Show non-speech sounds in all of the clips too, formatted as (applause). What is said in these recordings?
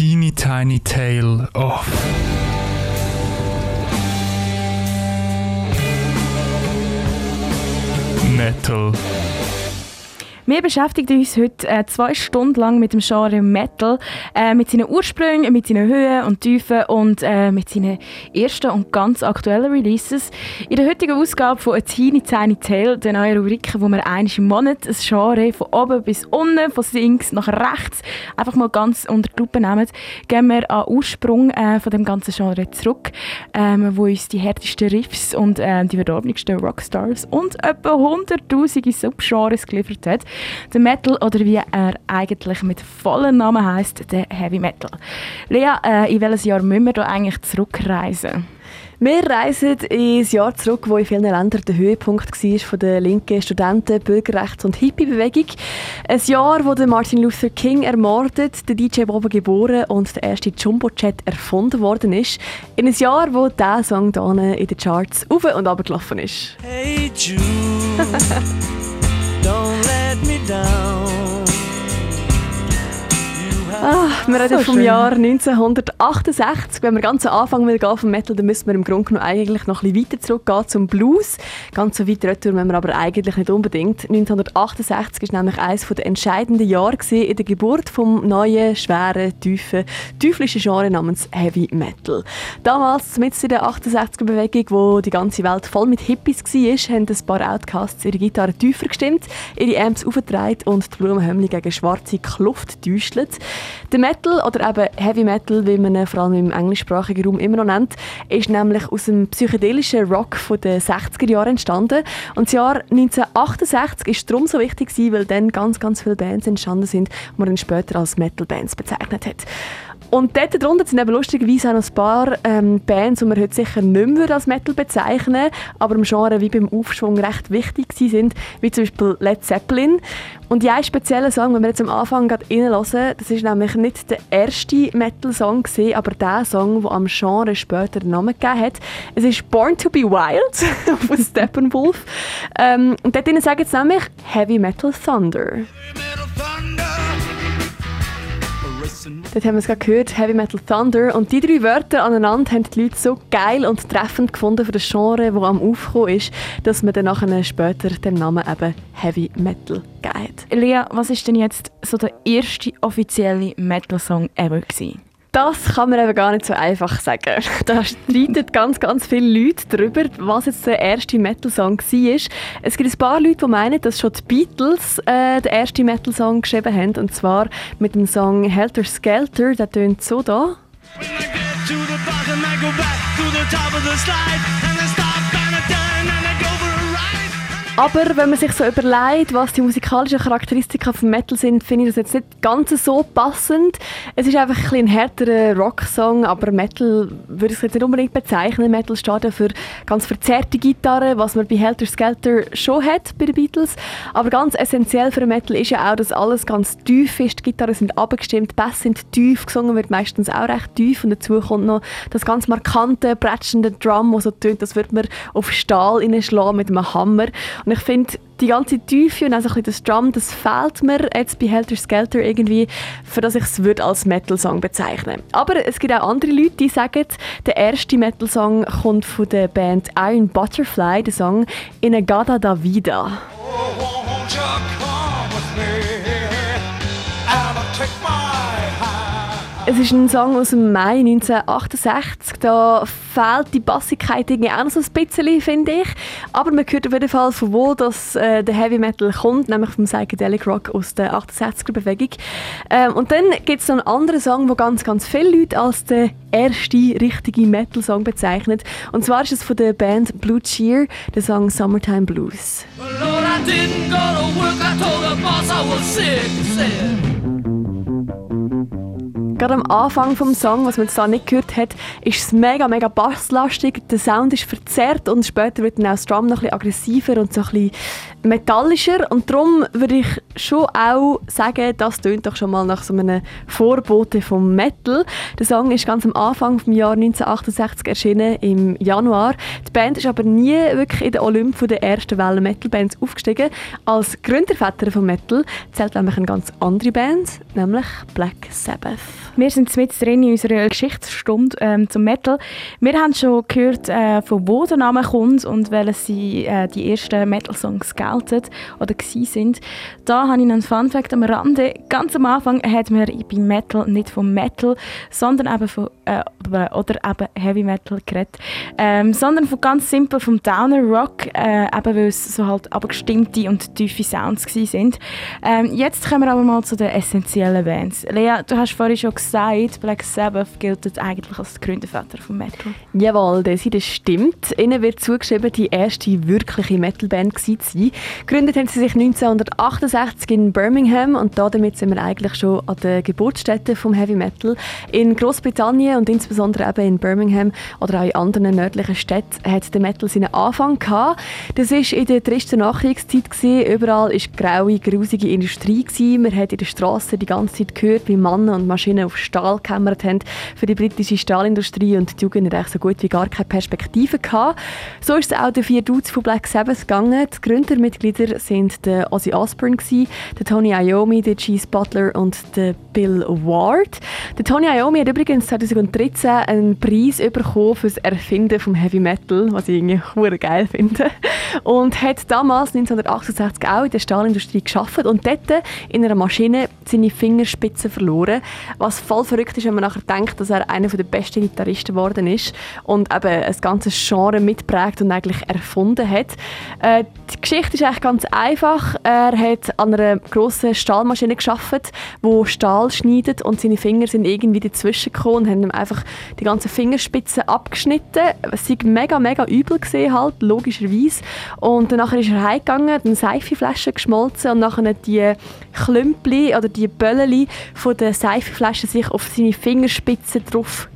teeny tiny tale of. Metal. Wir beschäftigen uns heute äh, zwei Stunden lang mit dem Genre Metal, äh, mit seinen Ursprüngen, mit seinen Höhen und Tiefen und äh, mit seinen ersten und ganz aktuellen Releases. In der heutigen Ausgabe von «A Teeny Tiny Tale», der neuen Rubrik, wo wir einmal im Monat ein Genre von oben bis unten, von links nach rechts, einfach mal ganz unter die Lupe nehmen, gehen wir an Ursprung äh, von dem ganzen Genre zurück, ähm, wo uns die härtesten Riffs und äh, die verdorbnigsten Rockstars und etwa hunderttausende Subgenres geliefert hat. Der Metal oder wie er eigentlich mit vollen Namen heißt, der Heavy Metal. Lea, äh, in welches Jahr müssen wir da eigentlich zurückreisen? Wir reisen ins Jahr zurück, wo in vielen Ländern der Höhepunkt war von der linken Studenten-, Bürgerrechts- und Hippie-Bewegung. Ein Jahr, wo Martin Luther King ermordet, der DJ Bobo geboren und der erste Jumbo-Chat erfunden worden ist. In ein Jahr, wo dieser Song hier in den Charts auf und ab gelaufen ist. Hey Jude. (laughs) wir reden so vom schön. Jahr 1968. Wenn wir ganz am Anfang will gehen vom Metal, dann müssen wir im Grunde genommen eigentlich noch ein bisschen weiter zurückgehen zum Blues. Ganz so weit retour wenn wir aber eigentlich nicht unbedingt. 1968 ist nämlich eines der entscheidenden Jahre in der Geburt vom neuen, schweren, tiefen, teuflischen Genre namens Heavy Metal. Damals, mit in der 68er-Bewegung, wo die ganze Welt voll mit Hippies war, haben ein paar Outcasts ihre Gitarre tiefer gestimmt, ihre Amps aufgetragen und die Blumenhömmli gegen schwarze Kluft täuschelt. Der Metal oder eben Heavy Metal, wie man ihn vor allem im englischsprachigen Raum immer noch nennt, ist nämlich aus dem psychedelischen Rock der 60er Jahre entstanden. Und das Jahr 1968 ist darum so wichtig, weil dann ganz, ganz viele Bands entstanden sind, die man dann später als Metal-Bands bezeichnet hat. Und dort drunter sind eben lustigerweise auch noch ein paar ähm, Bands, die man heute sicher nicht mehr als Metal bezeichnen aber im Genre wie beim Aufschwung recht wichtig sind, wie zum Beispiel Led Zeppelin. Und ja, ein spezieller Song, wenn wir jetzt am Anfang gerade reinhören, das ist nämlich nicht der erste Metal-Song aber der Song, der am Genre später den Namen gegeben hat. Es ist Born to be Wild (laughs) von Steppenwolf. Ähm, und dort sagen sie nämlich Heavy Metal Thunder. Heavy Metal Thunder. Dort haben wir es gerade gehört, Heavy Metal Thunder. Und die drei Wörter aneinander haben die Leute so geil und treffend gefunden für das Genre, das am Aufkommen ist, dass man dann später den Namen eben Heavy Metal gegeben Lea, was ist denn jetzt so der erste offizielle Metal-Song ever gewesen? Das kann man eben gar nicht so einfach sagen. (laughs) Da streiten ganz, ganz viele Leute darüber, was jetzt der erste Metal-Song war. Es gibt ein paar Leute, die meinen, dass schon die Beatles äh, den ersten Metal-Song geschrieben haben. Und zwar mit dem Song Helter Skelter. Der tönt so da. When I get to the bottom, I go back to the top of the slide. Aber wenn man sich so überlegt, was die musikalischen Charakteristika von Metal sind, finde ich das jetzt nicht ganz so passend. Es ist einfach ein, ein härterer Rocksong, aber Metal würde ich jetzt nicht unbedingt bezeichnen. Metal steht ja für ganz verzerrte Gitarre, was man bei Helter Skelter schon hat bei den Beatles. Aber ganz essentiell für Metal ist ja auch, dass alles ganz tief ist. Die Gitarren sind abgestimmt, Bass sind tief, gesungen wird meistens auch recht tief und dazu kommt noch das ganz markante, prätschende Drum, das so tönt, das würde man auf Stahl schlagen mit einem Hammer. Und ich finde, die ganze Tiefe und also das Drum, das fehlt mir jetzt bei Helter Skelter irgendwie, für das ich es als Metal-Song bezeichnen Aber es gibt auch andere Leute, die sagen, der erste Metal-Song kommt von der Band Iron Butterfly, der Song In a Gada da Vida. Oh, Es ist ein Song aus dem Mai 1968. Da fehlt die Bassigkeit irgendwie auch noch so ein bisschen, finde ich. Aber man hört auf jeden Fall, von wo das, äh, der Heavy Metal kommt, nämlich vom Psychedelic Rock aus der 68er-Bewegung. Ähm, und dann gibt es noch einen anderen Song, den ganz, ganz viele Leute als den ersten richtigen Metal-Song bezeichnen. Und zwar ist es von der Band Blue Cheer, der Song Summertime Blues. Well, Lord, Gerade am Anfang vom Song, was man jetzt da nicht gehört hat, ist es mega, mega basslastig. Der Sound ist verzerrt und später wird dann auch das Drum noch ein aggressiver und so ein bisschen metallischer. Und darum würde ich schon auch sagen, das tönt doch schon mal nach so einem Vorbote vom Metal. Der Song ist ganz am Anfang vom Jahr 1968 erschienen, im Januar. Die Band ist aber nie wirklich in den Olymp der ersten Welle Metal-Bands aufgestiegen. Als Gründerväter von Metal zählt nämlich eine ganz andere Band, nämlich Black Sabbath. Wir sind mit drin in unserer Geschichtsstunde ähm, zum Metal. Wir haben schon gehört, äh, von wo der Name kommt und welche äh, die ersten Metal-Songs gelten oder sind. Da habe ich einen Fun-Fact am Rande. Ganz am Anfang hat man bei Metal nicht von Metal, sondern eben von, äh, oder eben Heavy Metal geredet, ähm, sondern von ganz simpel vom Downer Rock, äh, eben weil es so halt abgestimmte und tiefe Sounds sind. Ähm, jetzt kommen wir aber mal zu den essentiellen Bands. Lea, du hast vorhin schon gesagt, Black Sabbath gilt eigentlich als der Gründervater von Metal. Jawohl, das stimmt. Ihnen wird zugeschrieben, die erste wirkliche Metalband zu sein. Gegründet haben sie sich 1968 in Birmingham und damit sind wir eigentlich schon an der Geburtsstätte vom Heavy Metal. In Großbritannien und insbesondere eben in Birmingham oder auch in anderen nördlichen Städten hat der Metal seinen Anfang gehabt. Das war in der tristen Nachkriegszeit. Überall war graue, grusige Industrie. Man hat in den Straßen die ganze Zeit gehört, wie Männer und Maschinen auf Stahl gekämmert haben für die britische Stahlindustrie und die Jugend hat so gut wie gar keine Perspektive gehabt. So ist es auch den vier Dudes von Black Sabbath gegangen. Die Gründermitglieder sind der Ozzy Osbourne, der Tony Iommi, der Cheese Butler und der Bill Ward. Der Tony Iommi hat übrigens 2013 einen Preis bekommen das Erfinden vom Heavy Metal, was ich irgendwie geil finde. Und hat damals 1968 auch in der Stahlindustrie geschafft und dort in einer Maschine seine Fingerspitzen verloren. Was voll verrückt ist, wenn man nachher denkt, dass er einer der besten Gitarristen geworden ist und eben ein ganzes Genre mitprägt und eigentlich erfunden hat. Äh, die Geschichte ist eigentlich ganz einfach. Er hat an einer grossen Stahlmaschine geschafft, wo Stahl schneidet und seine Finger sind irgendwie dazwischen gekommen und haben ihm einfach die ganzen Fingerspitzen abgeschnitten. Es war mega, mega übel gesehen halt, logischerweise. Und danach ist er heimgegangen, eine Seifenflasche geschmolzen und nachher die Klümpli oder die Bölleli von der Seifenflasche sich auf seine Fingerspitzen drauf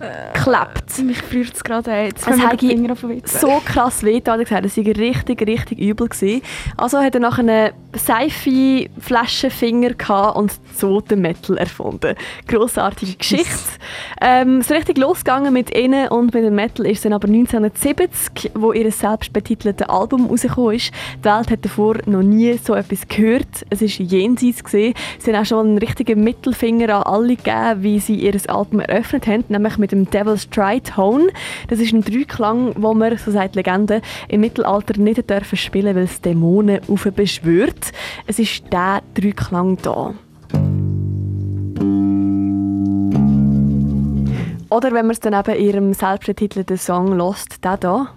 geklebt. Mich friert es gerade ein. Jetzt das hat so krass weh da gesagt, das war richtig, richtig übel. Gewesen. Also hat er nach einem seife Flaschenfinger und so den Metal erfunden. Grossartige Geschichte. Ähm, so richtig losgegangen mit ihnen und mit dem Metal ist dann aber 1970, wo ihr selbstbetiteltes Album rausgekommen ist. Die Welt hat davor noch nie so etwas gehört. Es war jenseits. Gewesen. Sie haben auch schon einen richtigen Mittelfinger an alle gegeben, wie sie ihr Album eröffnet haben, nämlich mit dem Devil's Tritone. Das ist ein Dreiklang, wo man, so sagt die Legende, im Mittelalter nicht dürfen spielen, weil es Dämonen Es ist der Dreiklang da. Oder wenn man es dann eben in ihrem selbstbetitelten Song lost, der da.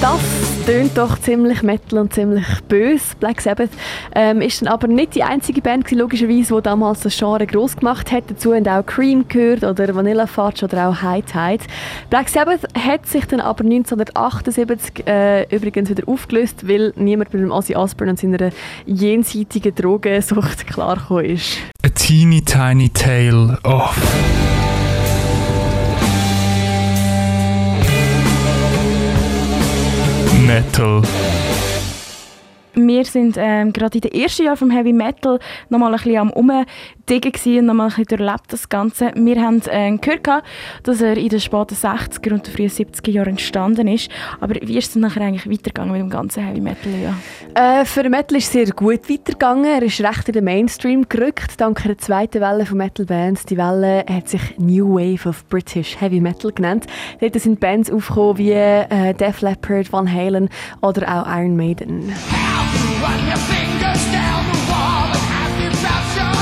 Das tönt doch ziemlich metal und ziemlich böse. Black Sabbath ähm, ist dann aber nicht die einzige Band gewesen, logischerweise, die damals das Genre groß gemacht hat. Dazu haben auch Cream gehört oder Vanilla Fudge oder auch High Tide. Black Sabbath hat sich dann aber 1978 äh, übrigens wieder aufgelöst, weil niemand mit dem Ozzy Osbourne und seiner jenseitigen Drogensucht klargekommen ist. A teeny tiny tale of Metal. Wir sind ähm, gerade in den ersten Jahren vom Heavy Metal noch mal ein bisschen am Umdingen und noch mal ein bisschen durchlebt das Ganze. Wir haben äh, gehört, dass er in den späten 60er und frühen 70er Jahren entstanden ist. Aber wie ist es nachher eigentlich weitergegangen mit dem ganzen Heavy Metal? Ja? Äh, für Metal ist es sehr gut weitergegangen. Er ist recht in den Mainstream gerückt, dank der zweiten Welle von Metal Bands. Die Welle hat sich New Wave of British Heavy Metal genannt. Dort sind Bands aufgekommen wie äh, Def Leppard, Van Halen oder auch Iron Maiden. Run your fingers down the wall and have you bounce your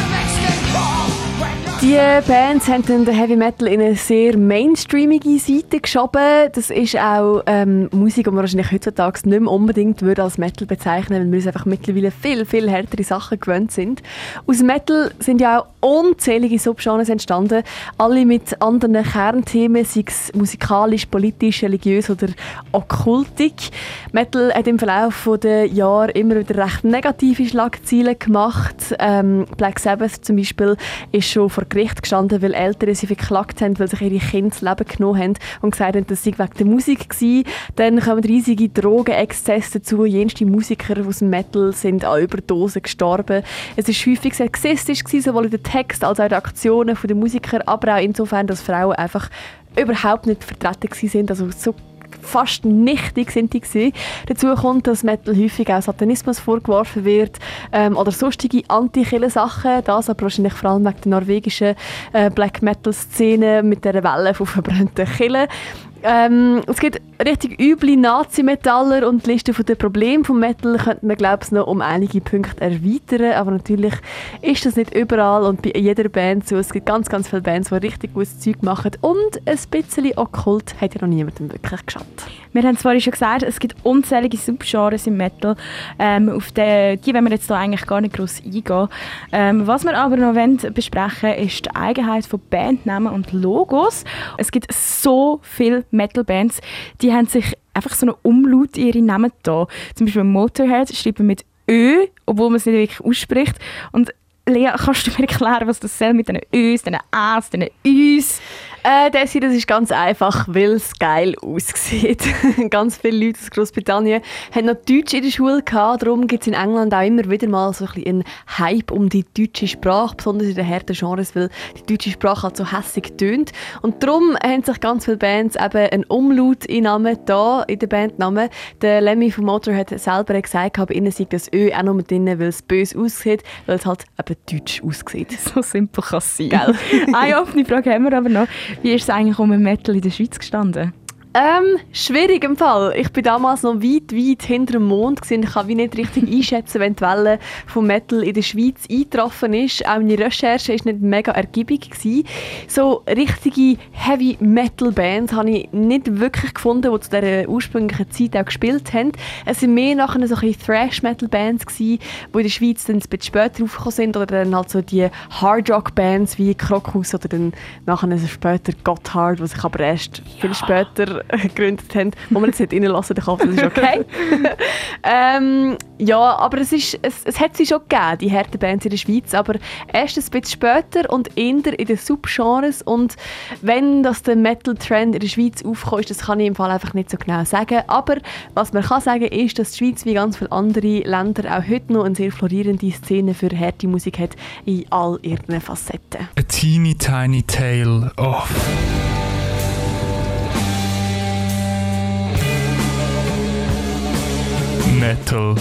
Die Bands haben den Heavy Metal in eine sehr mainstreamige Seite geschoben. Das ist auch ähm, Musik, die man wahrscheinlich heutzutage nicht mehr unbedingt würde als Metal bezeichnen würde, weil wir uns einfach mittlerweile viel, viel härtere Sachen gewöhnt sind. Aus Metal sind ja auch unzählige Subgenres entstanden, alle mit anderen Kernthemen, sei es musikalisch, politisch, religiös oder okkultig. Metal hat im Verlauf der Jahre immer wieder recht negative Schlagzeilen gemacht. Ähm, Black Sabbath zum Beispiel ist schon vor Gericht gestanden, weil Eltern sie verklagt haben, weil sich ihre Kinder das Leben genommen haben und gesagt haben, das sei wegen der Musik gewesen. Dann kommen riesige Drogenexzesse dazu. Jenste Musiker aus dem Metal sind an Überdosen gestorben. Es war häufig sexistisch gewesen, sowohl in den Text als auch in den Aktionen der Musiker, aber auch insofern, dass Frauen einfach überhaupt nicht vertreten sind. Also so fast nichtig sind die gewesen. Dazu kommt, dass Metal häufig auch Satanismus vorgeworfen wird ähm, oder sonstige anti sachen Das aber wahrscheinlich vor allem wegen der norwegischen äh, Black Metal-Szene mit der Welle von verbrannten Killen. Ähm, es gibt richtig üble Nazi-Metaller und die Liste der Probleme des Metal könnte man glaube ich noch um einige Punkte erweitern, aber natürlich ist das nicht überall und bei jeder Band so. Es gibt ganz, ganz viele Bands, die richtig gutes Zeug machen und ein bisschen okkult hat ja noch niemandem wirklich geschaut. Wir haben es vorhin schon gesagt, es gibt unzählige Subgenres im Metal. Ähm, auf die, die wollen wir jetzt hier eigentlich gar nicht groß eingehen. Ähm, was wir aber noch wollen besprechen ist die Eigenheit von Bandnamen und Logos. Es gibt so viele Metal-Bands, die haben sich einfach so einen Umlaut in ihre Namen da. Zum Beispiel Motorhead schreibt man mit Ö, obwohl man es nicht wirklich ausspricht. Und Lea, kannst du mir erklären, was das soll mit den Ös, den As, den Üs? Äh, das hier das ist ganz einfach, weil es geil aussieht. (laughs) ganz viele Leute aus Großbritannien haben noch Deutsch in der Schule gehabt, darum gibt es in England auch immer wieder mal so ein bisschen einen Hype um die deutsche Sprache, besonders in den harten Genres, weil die deutsche Sprache halt so hässlich tönt. Und darum haben sich ganz viele Bands eben einen Umlaut in Namen da, in den Bandnamen. Der Lemmy von Motorhead selber gesagt, bei ihnen sei das Ö auch noch drin, weil es böse aussieht, weil es halt eben deutsch aussieht. (laughs) So simpel kann es sein. (laughs) Eine offene Frage haben wir aber noch. Wie ist es eigentlich um Metal in der Schweiz gestanden? Ähm, schwierig im Fall. Ich bin damals noch weit, weit hinter dem Mond gewesen. Ich kann wie nicht richtig (laughs) einschätzen, wenn die Welle vom Metal in der Schweiz eingetroffen ist. Auch meine Recherche ist nicht mega ergiebig gewesen. So richtige Heavy Metal Bands habe ich nicht wirklich gefunden, die zu dieser ursprünglichen Zeit auch gespielt haben. Es sind mehr nachher so Thrash Metal Bands gewesen, die in der Schweiz dann ein bisschen später aufgekommen sind oder dann halt so die Hard Rock Bands wie Krokus oder dann nachher später Gotthard, was ich aber erst ja. viel später gegründet haben, wo man jetzt nicht reinlassen hoffe, das ist okay. (laughs) ähm, ja, aber es, ist, es, es hat sie schon gegeben, die harten Bands in der Schweiz, aber erst ein bisschen später und eher in den Subgenres und wenn das der Metal-Trend in der Schweiz aufkommt, das kann ich im Fall einfach nicht so genau sagen, aber was man kann sagen ist, dass die Schweiz wie ganz viele andere Länder auch heute noch eine sehr florierende Szene für harte Musik hat in all ihren Facetten. A teeny tiny tale of metal